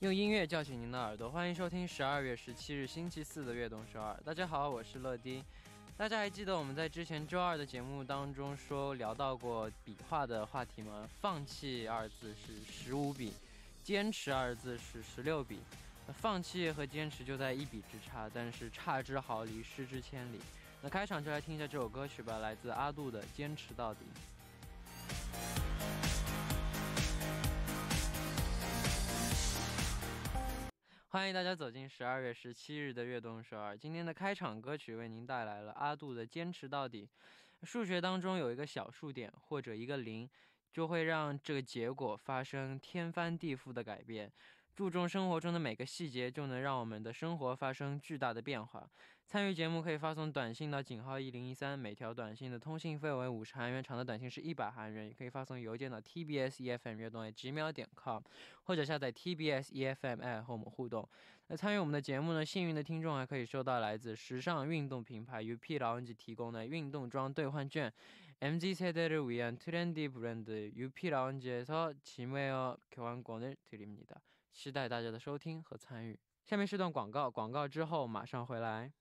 用音乐叫醒您的耳朵，欢迎收听十二月十七日星期四的《悦动首尔》。大家好，我是乐丁。大家还记得我们在之前周二的节目当中说聊到过笔画的话题吗？放弃二字是十五笔，坚持二字是十六笔。那放弃和坚持就在一笔之差，但是差之毫厘，失之千里。那开场就来听一下这首歌曲吧，来自阿杜的《坚持到底》。欢迎大家走进十二月十七日的悦动首尔。今天的开场歌曲为您带来了阿杜的《坚持到底》。数学当中有一个小数点或者一个零，就会让这个结果发生天翻地覆的改变。注重生活中的每个细节，就能让我们的生活发生巨大的变化。参与节目可以发送短信到井号一零一三，每条短信的通信费为五十韩元，长的短信是一百韩元。也可以发送邮件到 tbs efm 悦动几秒点 com，或者下载 tbs efm app 和我们互动。那参与我们的节目呢？幸运的听众还可以收到来自时尚运动品牌 UP 老 NG 提供的运动装兑换券。MZ 세대를위한트렌디브랜드 UP 라운지에서짐웨어교환권을드립니다期待大家的收听和参与。下面是段广告，广告之后马上回来。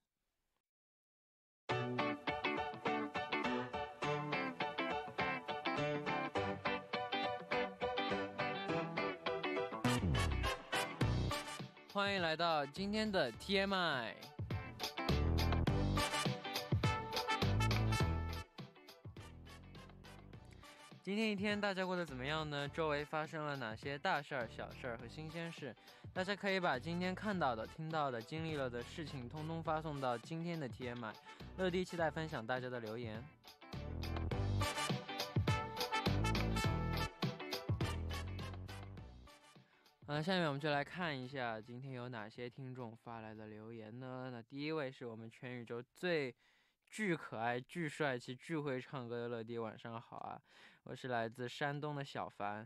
欢迎来到今天的 TMI。今天一天大家过得怎么样呢？周围发生了哪些大事儿、小事儿和新鲜事？大家可以把今天看到的、听到的、经历了的事情，通通发送到今天的 TMI。乐迪期待分享大家的留言。嗯，下面我们就来看一下今天有哪些听众发来的留言呢？那第一位是我们全宇宙最。巨可爱、巨帅气、巨会唱歌的乐迪，晚上好啊！我是来自山东的小凡，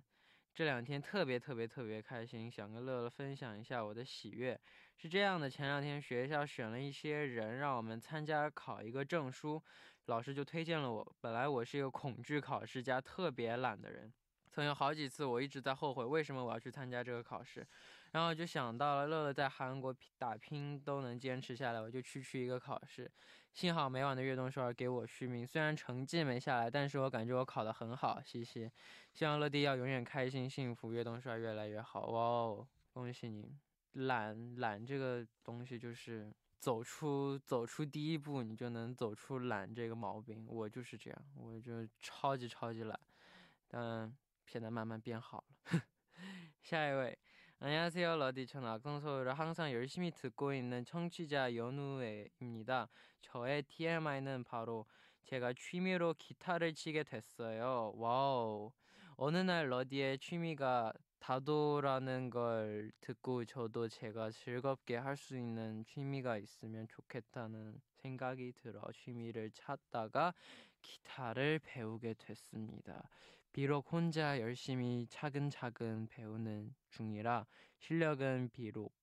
这两天特别特别特别开心，想跟乐乐分享一下我的喜悦。是这样的，前两天学校选了一些人让我们参加考一个证书，老师就推荐了我。本来我是一个恐惧考试加特别懒的人。曾有好几次，我一直在后悔为什么我要去参加这个考试，然后就想到了乐乐在韩国打拼都能坚持下来，我就区区一个考试。幸好每晚的悦动少儿给我续命，虽然成绩没下来，但是我感觉我考得很好，嘻嘻。希望乐迪要永远开心幸福，悦动少儿越来越好。哇哦，恭喜你！懒懒这个东西就是走出走出第一步，你就能走出懒这个毛病。我就是这样，我就超级超级懒，但。现在慢慢变好了。下一位， 안녕하세요 러디천악동서울을 항상 열심히 듣고 있는 청취자 연우애입니다 저의 TMI 는 바로 제가 취미로 기타를 치게 됐어요 와우 어느 날 러디의 취미가 다도라는 걸 듣고 저도 제가 즐겁게 할 수 있는 취미가 있으면 좋겠다는 생각이 들어 취미를 찾다가 기타를 배우게 됐습니다. 비록 혼자 열심히 차근차근 배우는 중이라 실력은 비록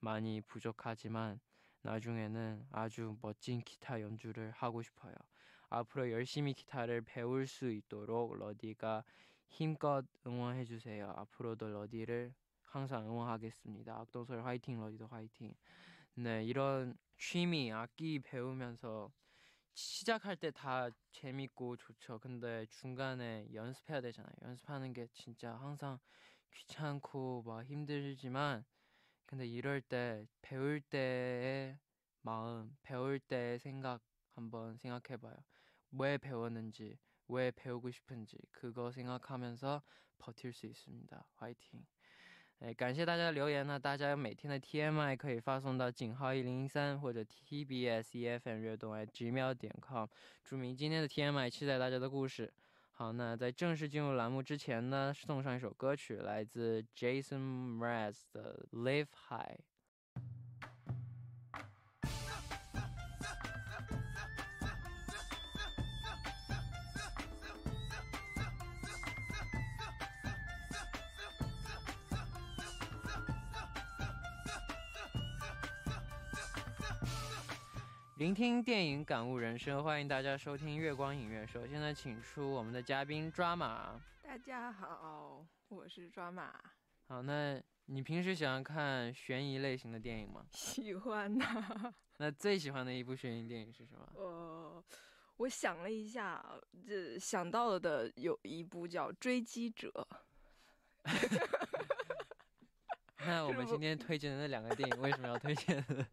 많이 부족하지만 나중에는 아주 멋진 기타 연주를 하고 싶어요. 앞으로 열심히 기타를 배울 수 있도록 러디가 힘껏 응원해 주세요. 앞으로도 러디를 항상 응원하겠습니다. 악동설 화이팅, 러디도 화이팅. 네, 이런 취미, 악기 배우면서 시작할 때 다 재밌고 좋죠. 근데 중간에 연습해야 되잖아요. 연습하는 게 진짜 항상 귀찮고 막 힘들지만 근데 이럴 때 배울 때의 마음, 배울 때의 생각 한번 생각해 봐요. 왜 배웠는지, 왜 배우고 싶은지 그거 생각하면서 버틸 수 있습니다. 화이팅! 哎，感谢大家的留言呢！大家每天的 TMI 可以发送到井号一零一三或者 TBS EFM 悦动 gmail.com，注明今天的 TMI，期待大家的故事。好，那在正式进入栏目之前呢，送上一首歌曲，来自 Jason Mraz 的 Live High。聆听电影，感悟人生，欢迎大家收听月光影院。首先呢，请出我们的嘉宾抓马。大家好，我是抓马。好，那你平时喜欢看悬疑类型的电影吗？喜欢呐、那最喜欢的一部悬疑电影是什么？呃，我想了一下，这想到了的有一部叫《追击者》，那我们今天推荐的那两个电影为什么要推荐呢？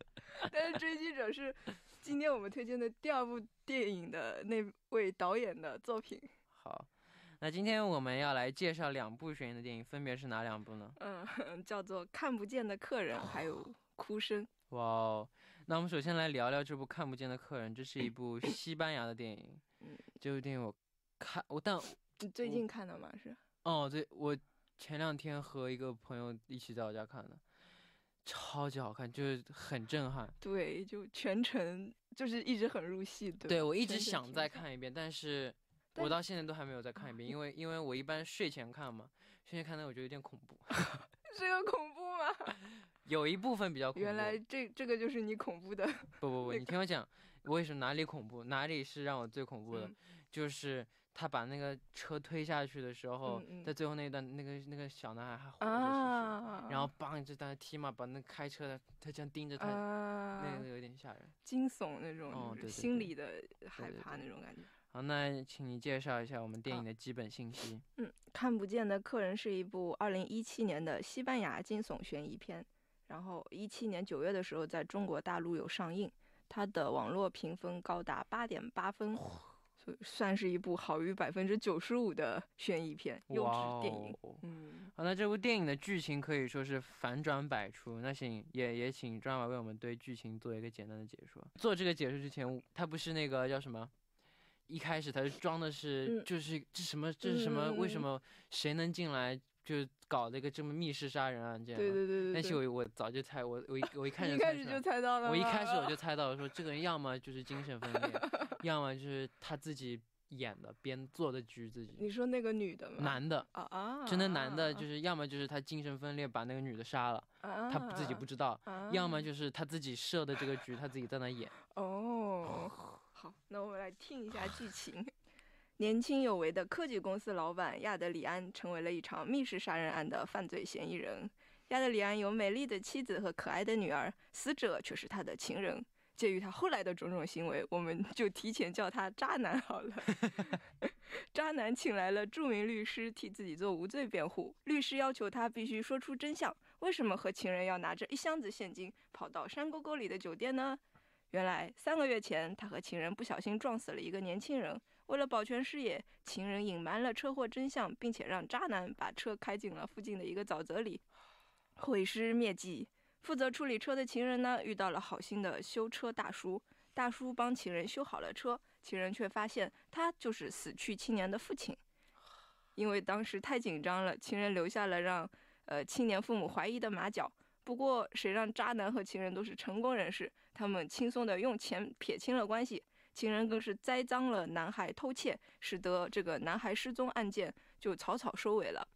但是《追击者》是今天我们推荐的第二部电影的那位导演的作品。好，那今天我们要来介绍两部悬疑的电影，分别是哪两部呢？嗯，叫做《看不见的客人》，还有《哭声》。哇哦，那我们首先来聊聊这部《看不见的客人》，这是一部西班牙的电影。嗯这部电影我看我但你最近看的吗？是？哦对，我前两天和一个朋友一起在我家看的，超级好看，就是很震撼。对，就全程就是一直很入戏，对。对我一直想再看一遍，但是我到现在都还没有再看一遍，啊因为因为我一般睡前看嘛，睡前看的我觉得有点恐怖，这个恐怖吗？有一部分比较恐怖。原来这这个就是你恐怖的。不不不，那你听我讲，为什么哪里恐怖，哪里是让我最恐怖的，嗯就是他把那个车推下去的时候，嗯嗯在最后那一段，那个那个小男孩还活着，然后梆就在那踢嘛，把那开车的他这样盯着他，啊，那个有点吓人。惊悚那种，哦心对里的害怕那种感觉。好，那请你介绍一下我们电影的基本信息。嗯，看不见的客人是一部二零一七年的西班牙惊悚悬疑片，然后一七年九月的时候在中国大陆有上映，它的网络评分高达八点八分，所以算是一部好于百分之九十五的悬疑片，优哇质电影。哦嗯，好，那这部电影的剧情可以说是反转百出。那请也也请张婉为我们对剧情做一个简单的解说。做这个解说之前，他不是那个叫什么？一开始他是装的是，嗯就是这什么这是什么？为什嗯么谁能进来就是搞了一个这么密室杀人案件？对对对对但对。是我我早就猜，我我一我一 看一开始就猜到了，我一开始我就 猜到了，说这个人要么就是精神分裂，要么就是他自己演的编做的局自己。你说那个女的吗？男的，啊啊，真的男的，就是要么就是他精神分裂把那个女的杀了，他他自己不知道；啊要么就是他自己设的这个局，他自己在那演。哦，好，那我们来听一下剧情。年轻有为的科技公司老板亚德里安成为了一场密室杀人案的犯罪嫌疑人。亚德里安有美丽的妻子和可爱的女儿，死者却是他的情人。鉴于他后来的种种行为，我们就提前叫他渣男好了。渣男请来了著名律师替自己做无罪辩护。律师要求他必须说出真相：为什么和情人要拿着一箱子现金跑到山沟沟里的酒店呢？原来三个月前，他和情人不小心撞死了一个年轻人。为了保全事业，情人隐瞒了车祸真相，并且让渣男把车开进了附近的一个沼泽里，毁尸灭迹。负责处理车的情人呢，遇到了好心的修车大叔，大叔帮情人修好了车，情人却发现他就是死去青年的父亲。因为当时太紧张了，情人留下了让呃青年父母怀疑的马脚。不过，谁让渣男和情人都是成功人士，他们轻松的用钱撇清了关系。情人更是栽赃了男孩偷窃，使得这个男孩失踪案件就草草收尾了。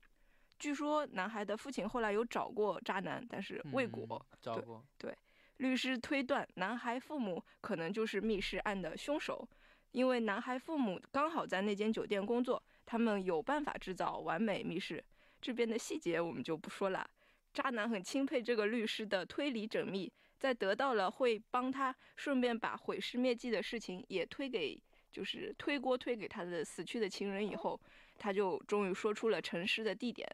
据说男孩的父亲后来有找过渣男，但是未果。嗯找过。对律师推断，男孩父母可能就是密室案的凶手，因为男孩父母刚好在那间酒店工作，他们有办法制造完美密室。这边的细节我们就不说了。渣男很钦佩这个律师的推理缜密，在得到了会帮他顺便把毁尸灭迹的事情也推给，就是推锅推给他的死去的情人以后，他就终于说出了沉尸的地点，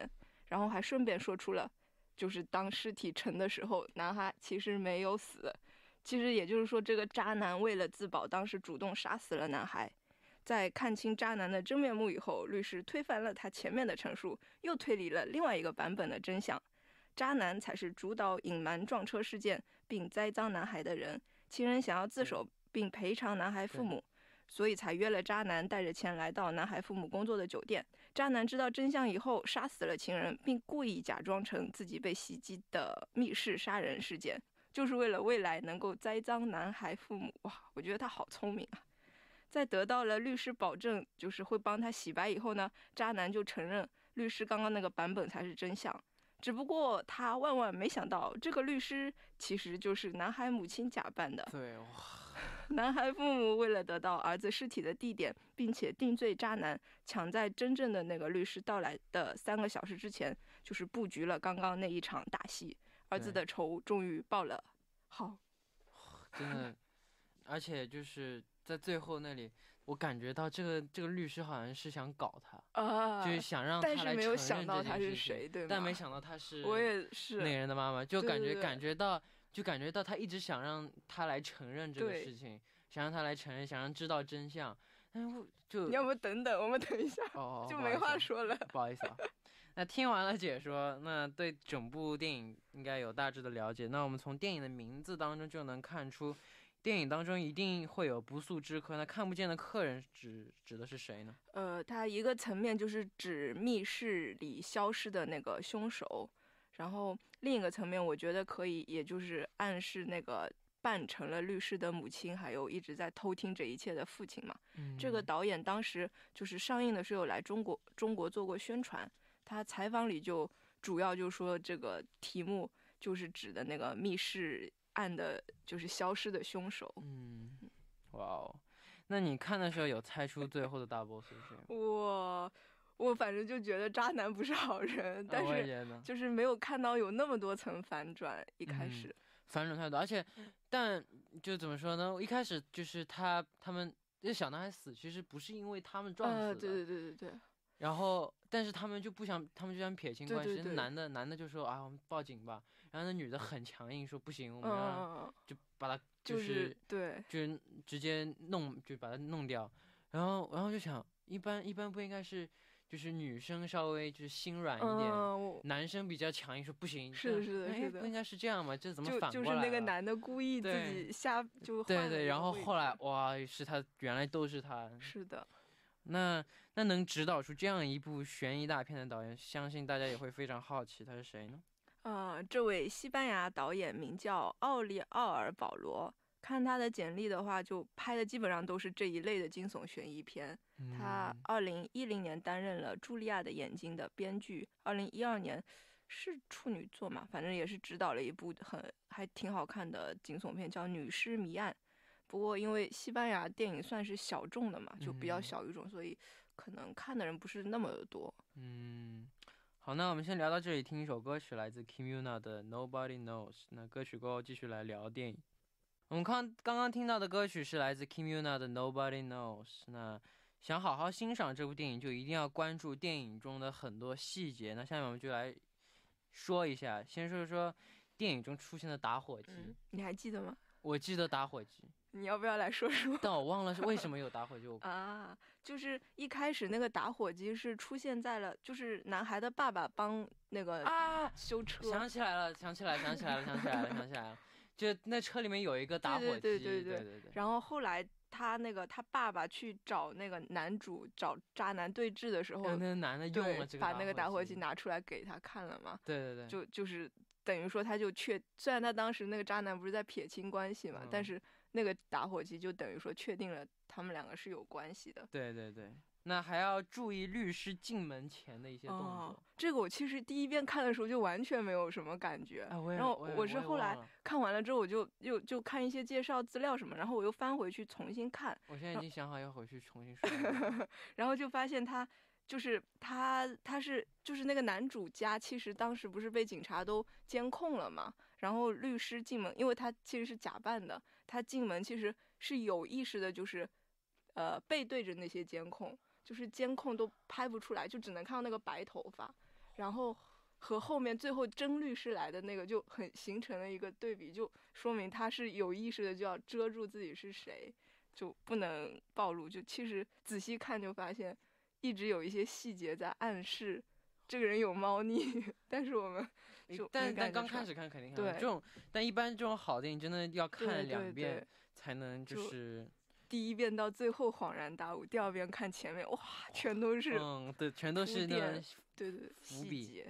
然后还顺便说出了。就是当尸体沉的时候，男孩其实没有死。其实也就是说，这个渣男为了自保，当时主动杀死了男孩。在看清渣男的真面目以后，律师推翻了他前面的陈述，又推理了另外一个版本的真相：渣男才是主导隐瞒撞车事件并栽赃男孩的人。情人想要自首并赔偿男孩父母，所以才约了渣男带着钱来到男孩父母工作的酒店。渣男知道真相以后，杀死了情人，并故意假装成自己被袭击的密室杀人事件，就是为了未来能够栽赃男孩父母。哇，我觉得他好聪明啊！在得到了律师保证，就是会帮他洗白以后呢，渣男就承认律师刚刚那个版本才是真相。只不过他万万没想到，这个律师其实就是男孩母亲假扮的。对，哇，男孩父母为了得到儿子尸体的地点，并且定罪渣男，抢在真正的那个律师到来的三个小时之前，就是布局了刚刚那一场大戏。儿子的仇终于报了。好，真的，而且就是在最后那里，我感觉到这个这个律师好像是想搞他，啊，就是想让他但是没有来承想到他是认这件事情谁，对吗？但没想到他是我也那是，个人的妈妈，就感觉感觉到，就感觉到他一直想让他来承认这个事情，想让他来承认，想让知道真相，但是我就你要不等等，我们等一下，哦，就没话说了。不好意思啊。那听完了解说，那对整部电影应该有大致的了解。那我们从电影的名字当中就能看出，电影当中一定会有不速之客。那看不见的客人指指的是谁呢？呃，它一个层面就是指密室里消失的那个凶手，然后另一个层面，我觉得可以，也就是暗示那个扮成了律师的母亲，还有一直在偷听这一切的父亲嘛。这个嗯导演当时就是上映的时候来中国中国做过宣传，他采访里就主要就说这个题目就是指的那个密室案的，就是消失的凶手。嗯，哇哦，那你看的时候有猜出最后的大 boss 是谁吗？我我反正就觉得渣男不是好人，但是就是没有看到有那么多层反转。一开嗯始，反转太多，而且，但就怎么说呢？一开始就是他他们这小男孩死，其实不是因为他们撞死的，呃，对对对对对，然后但是他们就不想，他们就想撇清关系。对对对那男的男的就说啊，我们报警吧。然后那女的很强硬，说不行，我们要嗯，就把他就是对，就是直接弄就把他弄掉。然后然后就想，一般一般不应该是就是女生稍微就是心软一点。嗯，男生比较强硬，说不行，是的是的是的不应该是这样吗？这怎么就反就是那个男的故意自对己瞎就对对，然后后来哇，是他原来都是他。是的，那那能指导出这样一部悬疑大片的导演，相信大家也会非常好奇他是谁呢？呃，这位西班牙导演名叫奥利奥尔·保罗。看他的简历的话，就拍的基本上都是这一类的惊悚悬疑片。他嗯二零一零年担任了《茱莉亚的眼睛》的编剧，二零一二年是处女作嘛，反正也是指导了一部很还挺好看的惊悚片，叫《女尸谜案》。不过因为西班牙电影算是小众的嘛，就比较嗯小语种，所以可能看的人不是那么的多。嗯，好，那我们先聊到这里，听一首歌曲，来自 Kimuna 的 Nobody Knows。那歌曲过后继续来聊电影。我们刚刚刚听到的歌曲是来自 Kimuna 的 Nobody Knows。那想好好欣赏这部电影，就一定要关注电影中的很多细节。那下面我们就来说一下，先说说电影中出现的打火机。嗯，你还记得吗？我记得打火机，你要不要来说说？但我忘了是为什么有 打火机。我啊，就是一开始那个打火机是出现在了，就是男孩的爸爸帮那个啊，修车，想起来了，想起来，想起来了，想起来了，想起来了。就那车里面有一个打火机，对对对对对对对然后后来他那个他爸爸去找那个男主找渣男对峙的时候，那个男的用了这个把那个打火机机，拿出来给他看了嘛，对对对，就就是等于说他就确，虽然他当时那个渣男不是在撇清关系嘛，但嗯是那个打火机就等于说确定了他们两个是有关系的。对对对。那还要注意律师进门前的一些动哦作。，这个我其实第一遍看的时候就完全没有什么感觉，哎，然后我是后来看完了之后，我就又就看一些介绍资料什么，然后我又翻回去重新看，我现在已经想好要回去重新刷了。然后就发现他就是他他是就是那个男主家，其实当时不是被警察都监控了嘛，然后律师进门，因为他其实是假扮的，他进门其实是有意识的，就是呃背对着那些监控，就是监控都拍不出来，就只能看到那个白头发，然后。和后面最后真律师来的那个就很形成了一个对比，就说明他是有意识的就要遮住自己是谁，就不能暴露。就其实仔细看就发现，一直有一些细节在暗示这个人有猫腻，但是我们就但但刚开始看肯定看不对这种，但一般这种好电影真的要看两遍才能就就是第一遍到最后恍然大悟，第二遍看前面哇，哦全都是、嗯，对，全都是那对对伏笔。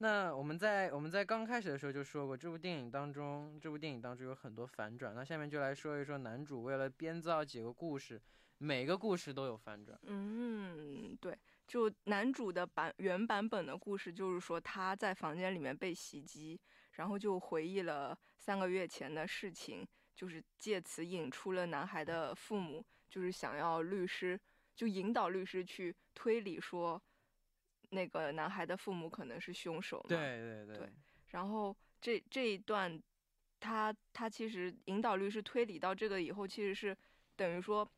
那我们在我们在刚开始的时候就说过，这部电影当中，这部电影当中有很多反转。那下面就来说一说男主为了编造几个故事，每个故事都有反转。嗯，对，就男主的版原版本的故事，就是说他在房间里面被袭击，然后就回忆了三个月前的事情，就是借此引出了男孩的父母，就是想要律师，就引导律师去推理说，那个男孩的父母可能是凶手嘛。对对对然后这这一段，他他其实引导律师推理到这个以后，其实是等于说，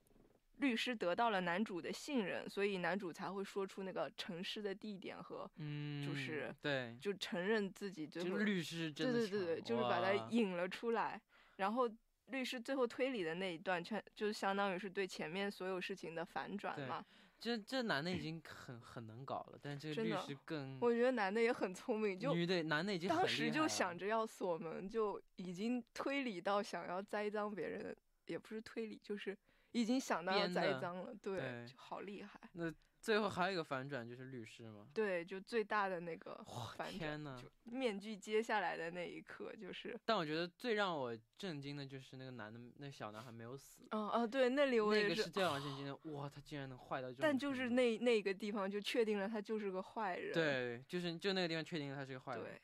律师得到了男主的信任，所以男主才会说出那个城市的地点和嗯，就是对，就承认自己最后就是律师真的对对对对，就是把他引了出来，然后律师最后推理的那一段，全就相当于是对前面所有事情的反转嘛。这这男的已经很很能搞了，但是这个律师更我觉得男的也很聪明，就女的男的已经当时就想着要锁门，就已经推理到想要栽赃别人，也不是推理，就是已经想到要栽赃了，对，对就好厉害。那最后还有一个反转就是律师嘛，对，就最大的那个反转，天呐！就面具揭下来的那一刻，就是，但我觉得最让我震惊的就是那个男的，那小男孩没有死，嗯啊，对，那里我也是那个是最让我震惊的。哇，他竟然能坏到这种！但就是那那个地方就确定了他就是个坏人。对，就是就那个地方确定了他是个坏人。对，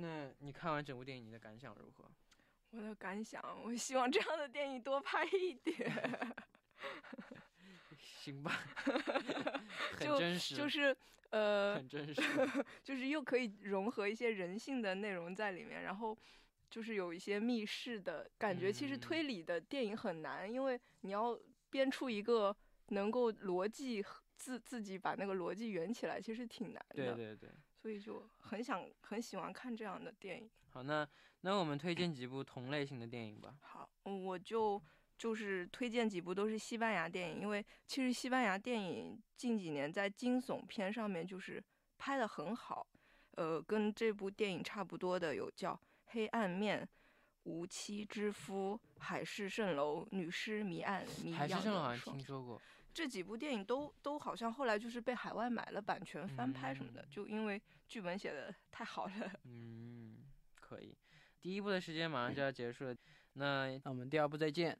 那你看完整部电影，你的感想如何？我的感想，我希望这样的电影多拍一点。行吧，很就真实，就是呃，很真实。就是又可以融合一些人性的内容在里面，然后就是有一些密室的感觉。其实嗯推理的电影很难，因为你要编出一个能够逻辑自自己把那个逻辑圆起来，其实挺难的。对对对。所以就很想很喜欢看这样的电影。好，那那我们推荐几部同类型的电影吧。好，嗯我就就是推荐几部都是西班牙电影，因为其实西班牙电影近几年在惊悚片上面就是拍的很好，呃，跟这部电影差不多的有叫《黑暗面》。无妻之夫、海市蜃楼、女尸谜案、谜海市样蜃楼好像听说过。这几部电影都都好像后来就是被海外买了版权翻拍什么的，嗯就因为剧本写的太好了。嗯，可以。第一部的时间马上就要结束了，那那我们第二部再见。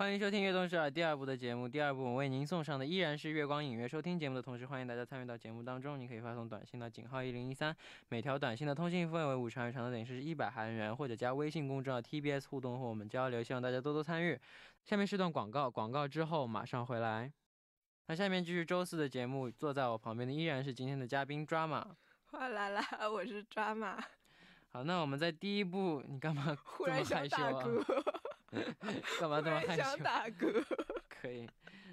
欢迎收听《悦动首尔》第二部的节目。第二部我为您送上的依然是月光影月。收听节目的同时，欢迎大家参与到节目当中。你可以发送短信到井号一零一三，每条短信的通信费为五十韩元，长的等于是一百韩元，或者加微信公众号 TBS 互动和我们交流。希望大家多多参与。下面是段广告，广告之后马上回来。那下面继续周四的节目，坐在我旁边的依然是今天的嘉宾 Drama。哗啦啦，我是抓马，好，那我们在第一部，你干嘛忽这么然羞啊？嗝，干嘛这么害羞想羞？打嗝。可以。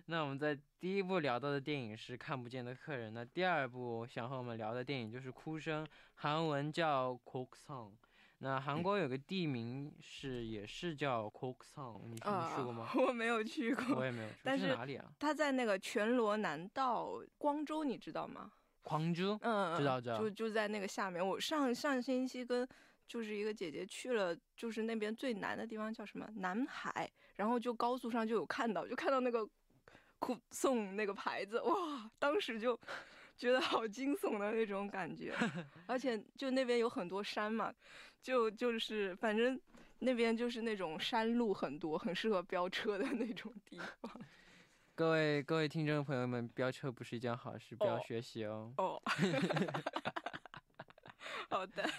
那我们在第一部聊到的电影是《看不见的客人》，那第二部想和我们聊的电影就是《哭声》，韩文叫 k o k s o n 那韩国有个地名是也是叫 k o k s o n 你你去过吗？我没有去过我。也没有去，但是这哪里啊？他在那个全罗南道光州，你知道吗？광 주？ 嗯，嗯知道知道就就在那个下面。我上上星期跟就是一个姐姐去了，就是那边最南的地方叫什么南海，然后就高速上就有看到，就看到那个苦送那个牌子，哇，当时就觉得好惊悚的那种感觉，而且就那边有很多山嘛，就就是反正。那边就是那种山路很多，很适合飙车的那种地方。各位各位听众朋友们，飙车不是一件好事，不要哦学习哦。哦，好的。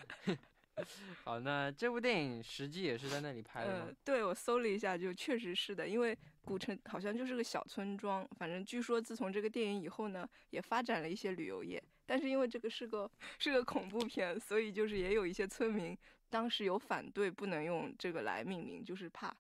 好，那这部电影实际也是在那里拍的？对我搜了一下，就确实是的，因为古城好像就是个小村庄，反正据说自从这个电影以后呢，也发展了一些旅游业。但是因为这个是个是个恐怖片，所以就是也有一些村民当时有反对，不能用这个来命名，就是怕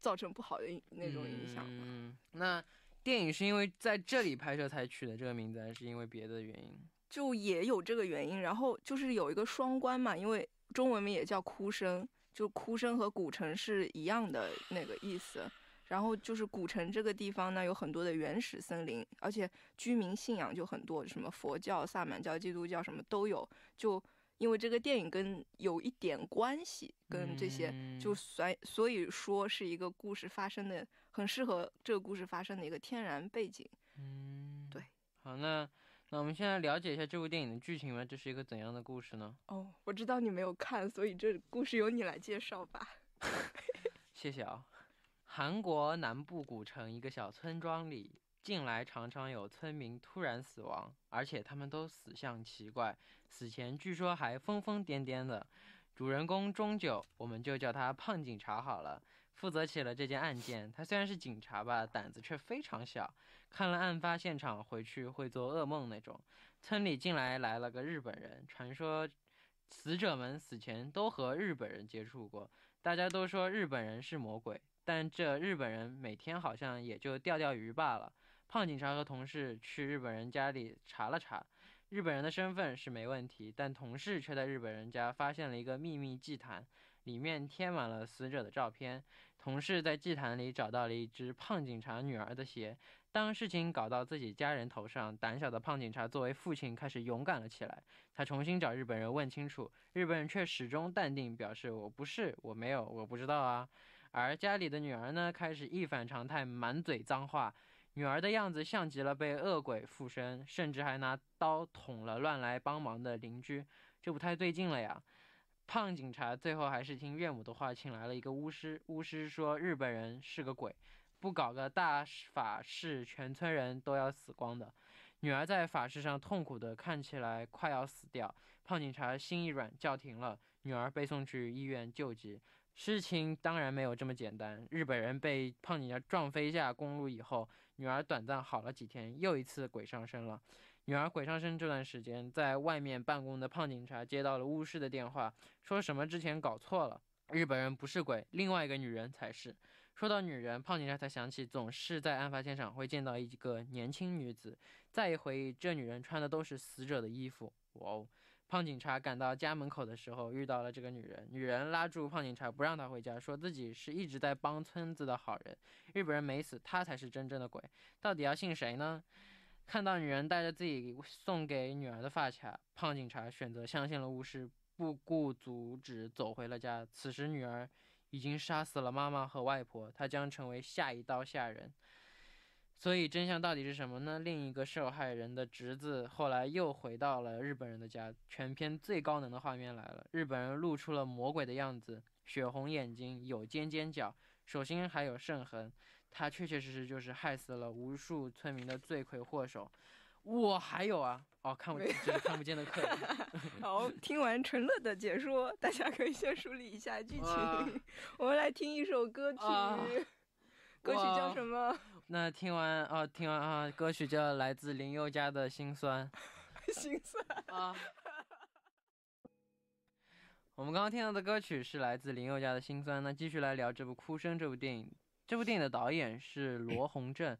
造成不好的那种影响嘛。嗯，那电影是因为在这里拍摄才取的这个名字，还是因为别的原因？就也有这个原因，然后就是有一个双关嘛，因为中文名也叫哭声，就哭声和古城是一样的那个意思。然后就是古城这个地方呢，有很多的原始森林，而且居民信仰就很多，什么佛教、萨满教、基督教什么都有。就因为这个电影跟有一点关系，跟这些，就嗯所所以说是一个故事发生的，很适合这个故事发生的一个天然背景。嗯，对。好，那那我们现在了解一下这部电影的剧情吧，这是一个怎样的故事呢？哦，我知道你没有看，所以这故事由你来介绍吧。谢谢啊。韩国南部古城一个小村庄里，近来常常有村民突然死亡，而且他们都死相奇怪，死前据说还疯疯癫癫的。主人公钟九，我们就叫他胖警察好了，负责起了这件案件。他虽然是警察吧，胆子却非常小，看了案发现场回去会做噩梦那种。村里近来来了个日本人，传说死者们死前都和日本人接触过，大家都说日本人是魔鬼，但这日本人每天好像也就钓钓鱼罢了。胖警察和同事去日本人家里查了查，日本人的身份是没问题，但同事却在日本人家发现了一个秘密祭坛，里面贴满了死者的照片。同事在祭坛里找到了一只胖警察女儿的鞋。当事情搞到自己家人头上，胆小的胖警察作为父亲开始勇敢了起来。他重新找日本人问清楚，日本人却始终淡定，表示我不是，我没有，我不知道啊。而家里的女儿呢，开始一反常态，满嘴脏话。女儿的样子像极了被恶鬼附身，甚至还拿刀捅了乱来帮忙的邻居，这不太对劲了呀。胖警察最后还是听岳母的话，请来了一个巫师。巫师说日本人是个鬼，不搞个大法事，全村人都要死光的。女儿在法事上痛苦的看起来快要死掉，胖警察心一软，叫停了，女儿被送去医院救急。事情当然没有这么简单，日本人被胖警察撞飞下公路以后，女儿短暂好了几天，又一次鬼上身了。女儿鬼上身这段时间，在外面办公的胖警察接到了巫师的电话，说什么之前搞错了，日本人不是鬼，另外一个女人才是。说到女人，胖警察才想起总是在案发现场会见到一个年轻女子，再一回忆，这女人穿的都是死者的衣服。哇哦！胖警察赶到家门口的时候，遇到了这个女人。女人拉住胖警察，不让他回家，说自己是一直在帮村子的好人。日本人没死，他才是真正的鬼。到底要信谁呢？看到女人带着自己送给女儿的发卡，胖警察选择相信了巫师，不顾阻止走回了家。此时女儿已经杀死了妈妈和外婆，她将成为下一刀下人。所以真相到底是什么呢？另一个受害人的侄子后来又回到了日本人的家，全片最高能的画面来了，日本人露出了魔鬼的样子，血红眼睛，有尖尖角，手心还有圣痕，他确确实实就是害死了无数村民的罪魁祸首。我还有啊，哦，看不见这是看不见的客人。好，听完陈乐的解说，大家可以先梳理一下剧情。我们来听一首歌曲，啊歌曲叫什么？那听完啊，听完啊，歌曲叫来自林宥嘉的心酸。心酸。啊。我们刚刚听到的歌曲是来自林宥嘉的《心酸》。那继续来聊这部《哭声》这部电影。这部电影的导演是罗洪正，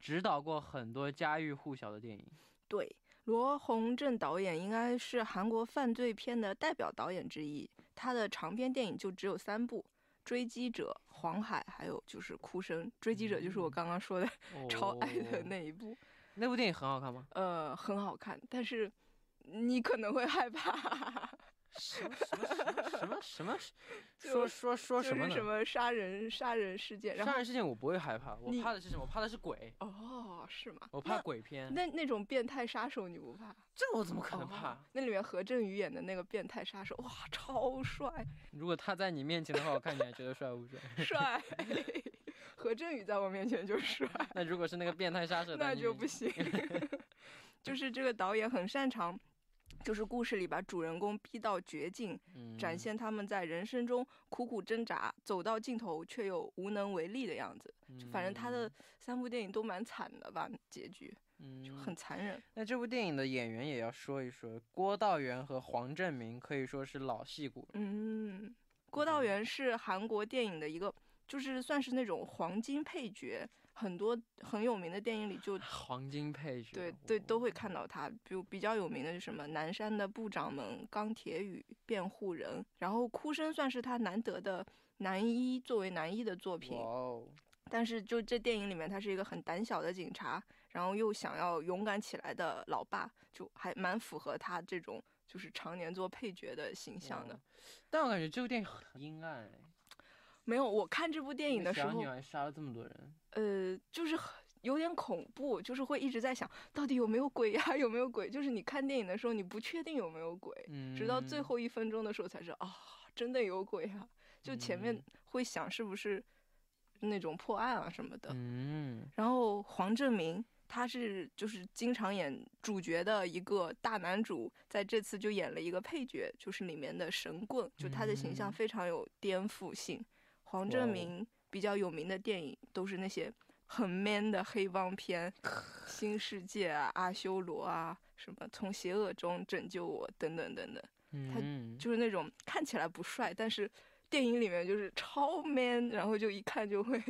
指导过很多家喻户晓的电影。对，罗洪正导演应该是韩国犯罪片的代表导演之一。他的长篇电影就只有三部：《追击者》《黄海》，还有就是《哭声》。《追击者》就是我刚刚说的超爱的哦那一部，那部电影很好看吗？呃，很好看，但是你可能会害怕。什么什么什么什么什么？说说说什么呢？就是什么杀人杀人事件，杀人事件我不会害怕，我怕的是什么？我怕的是鬼，哦，是吗？我怕鬼片。那那种变态杀手你不怕？这我怎么可能怕哦？那里面何振宇演的那个变态杀手，哇，超帅，如果他在你面前的话，我看你还觉得帅不帅？帅！何振宇在我面前就帅，那如果是那个变态杀手，那就不行。就是这个导演很擅长，就是故事里把主人公逼到绝境，展嗯现他们在人生中苦苦挣扎，走到尽头却又无能为力的样子。就反正他的三部电影都蛮惨的吧，结局嗯就很残忍。那这部电影的演员也要说一说，郭道元和黄正明可以说是老戏骨。嗯，郭道元是韩国电影的一个，就是算是那种黄金配角，很多很有名的电影里就 黄金配角，对对都会看到他。比如比较有名的是什么《南山的部长们》《钢铁雨》《辩护人》，然后《哭声》算是他难得的男一作为男一的作品哇。哦，但是就这电影里面，他是一个很胆小的警察，然后又想要勇敢起来的老爸，就还蛮符合他这种就是常年做配角的形象的。但我感觉这部电影很阴暗哎。没有，我看这部电影的时候小女，孩杀了这么多人，呃，就是很有点恐怖，就是会一直在想到底有没有鬼呀，有没有鬼？就是你看电影的时候，你不确定有没有鬼，嗯，直到最后一分钟的时候才知道啊，真的有鬼啊！就前面嗯会想是不是那种破案啊什么的。嗯，然后黄正明他是就是经常演主角的一个大男主，在这次就演了一个配角，就是里面的神棍，就他的形象嗯非常有颠覆性。黄正明比较有名的电影都是那些很 man 的黑帮片，《新世界》啊、阿修罗啊，什么从邪恶中拯救我等等等等。他嗯，就是那种看起来不帅，但是电影里面就是超 man，然后就一看就会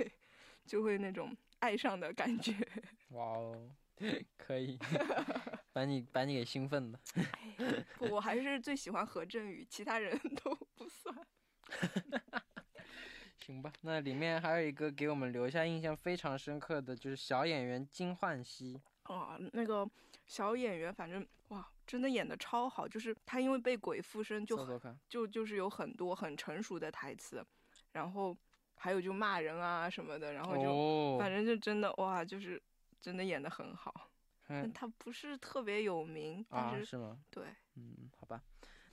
就会那种爱上的感觉。哇哦，可以，把你把你给兴奋的。不我还是最喜欢何振宇，其他人都不算。行吧，那里面还有一个给我们留下印象非常深刻的就是小演员金焕熙，啊，那个小演员，反正哇，真的演的超好。就是他因为被鬼附身就，就就是有很多很成熟的台词，然后还有就骂人啊什么的，然后就、哦，反正就真的哇，就是真的演的很好。他不是特别有名，但是、啊是吗？对，嗯，好吧。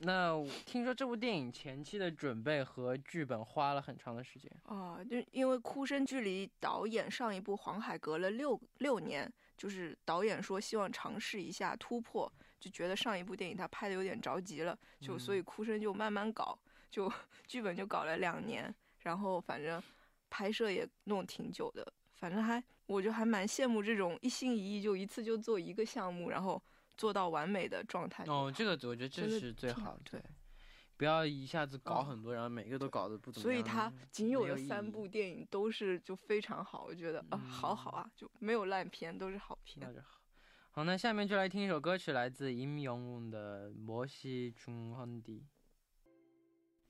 那我听说这部电影前期的准备和剧本花了很长的时间。啊，就因为《哭声》距离导演上一部《黄海》隔了六六年，就是导演说希望尝试一下突破，就觉得上一部电影他拍的有点着急了，就所以《哭声》就慢慢搞，就 剧本就搞了两年，然后反正拍摄也弄挺久的，反正还我就还蛮羡慕这种一心一意就一次就做一个项目，然后做到完美的状态。哦，这个我觉得这是最好的，对不要一下子搞嗯很多，然后每个都搞得不怎么样。所以他仅有的三部电影都是就非常好，我觉得啊、好好啊，就没有烂片，都是好片那。就好。好，那下面就来听一首歌曲，来自 Im Yong-un 的《摩西中亨迪》。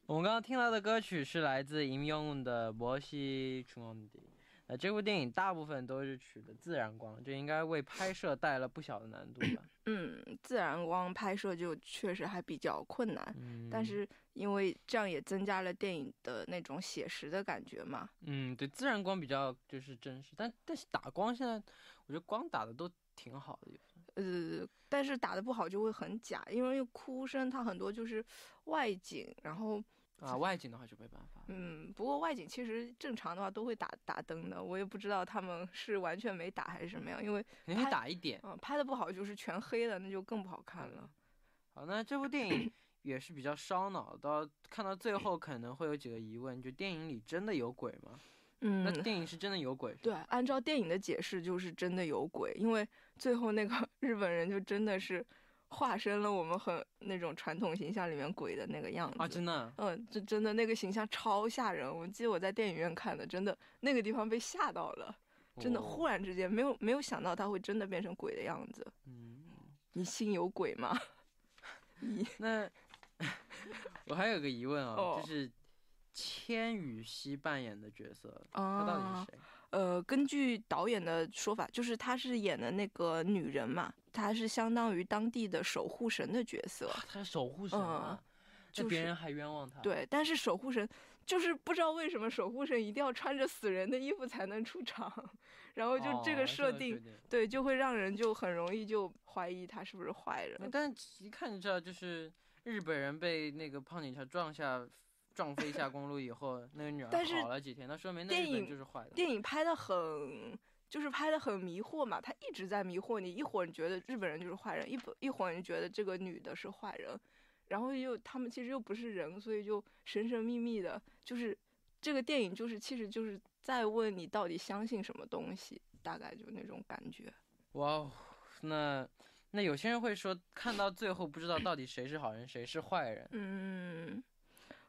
我们刚刚听到的歌曲是来自 Im Yong-un 的《摩西中亨迪》。呃，这部电影大部分都是取的自然光，这应该为拍摄带来了不小的难度吧？嗯，自然光拍摄就确实还比较困难，嗯，但是因为这样也增加了电影的那种写实的感觉嘛。嗯，对，自然光比较就是真实，但但是打光现在我觉得光打的都挺好的，呃，但是打的不好就会很假，因为哭声它很多就是外景，然后啊，外景的话就没办法。嗯，不过外景其实正常的话都会打打灯的，我也不知道他们是完全没打还是什么样，因为你可以打一点。嗯、拍的不好就是全黑的，那就更不好看了。好，那这部电影 也是比较烧脑，到看到最后可能会有几个疑问，就电影里真的有鬼吗？嗯，那电影是真的有鬼对？，按照电影的解释，就是真的有鬼，因为最后那个 日本人就真的是化身了我们很那种传统形象里面鬼的那个样子。啊，真的，嗯，这真的那个形象超吓人。我记得我在电影院看的，真的那个地方被吓到了，真的哦忽然之间没有没有想到他会真的变成鬼的样子。嗯，你心有鬼吗？你那 我还有个疑问啊，哦就是千羽熙扮演的角色，他到底啊是谁？呃，根据导演的说法，就是她是演的那个女人嘛，她是相当于当地的守护神的角色。啊他是守护神就是别人还冤枉他。，对，但是守护神就是不知道为什么守护神一定要穿着死人的衣服才能出场，然后就这哦个设定，对，就会让人就很容易就怀疑他是不是坏人。但一看就知道，就是日本人被那个胖警察撞下。撞飞下公路以后，那个女儿好了几天，那说明那电日本影就是坏的。电影拍的很，就是拍的很迷惑嘛，他一直在迷惑你，一会儿你觉得日本人就是坏人，一会一会儿你觉得这个女的是坏人，然后又他们其实又不是人，所以就神神秘秘的，就是这个电影就是其实就是在问你到底相信什么东西，大概就那种感觉。哇哦，那那有些人会说，看到最后不知道到底谁是好人，谁是坏人。嗯，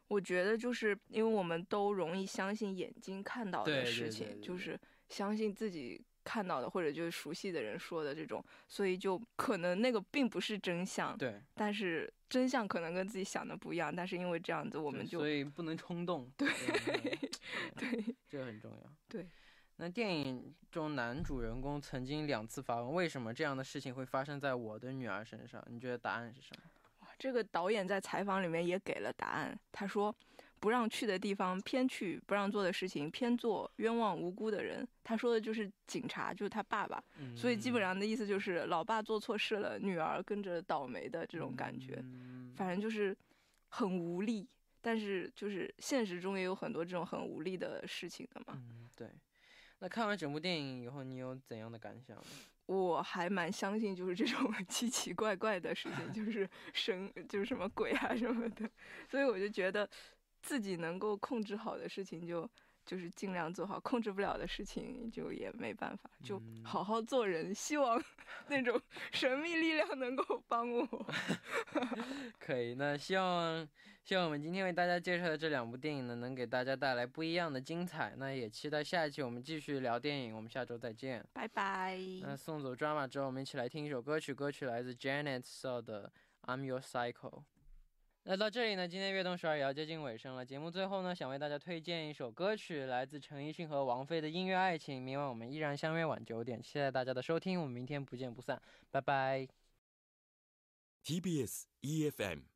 我觉得就是因为我们都容易相信眼睛看到的事情，对对对就是相信自己看到的或者就是熟悉的人说的这种，所以就可能那个并不是真相，对，但是真相可能跟自己想的不一样，但是因为这样子，我们就所以不能冲动。对，对 这个很重要。对。那电影中男主人公曾经两次发问：为什么这样的事情会发生在我的女儿身上？你觉得答案是什么？这个导演在采访里面也给了答案，他说。不让去的地方偏去，不让做的事情偏做，冤枉无辜的人。他说的就是警察，就是他爸爸。所以基本上的意思就是，老爸做错事了，女儿跟着倒霉的这种感觉。嗯反正就是很无力，但是就是现实中也有很多这种很无力的事情的嘛。嗯，对。那看完整部电影以后，你有怎样的感想呢？我还蛮相信，就是这种 奇奇怪怪的事情，就 是神，就是什么鬼啊什么的，所以我就觉得自己能够控制好的事情就。就是尽量做好，控制不了的事情就也没办法，就嗯好好做人。希望 那种神秘力量能够帮我。可以，那希望希望我们今天为大家介绍的这两部电影呢，能给大家带来不一样的精彩。那也期待下一期我们继续聊电影，我们下周再见。拜拜。那送走 drama 之后，我们一起来听一首歌曲，歌曲来自 Janet So 的《I'm Your Cycle》。那到这里呢，今天悦动十二也要接近尾声了。节目最后呢，想为大家推荐一首歌曲，来自陈奕迅和王菲的《音乐爱情》。明晚我们依然相约晚九点，期待大家的收听，我们明天不见不散，拜拜。TBS EFM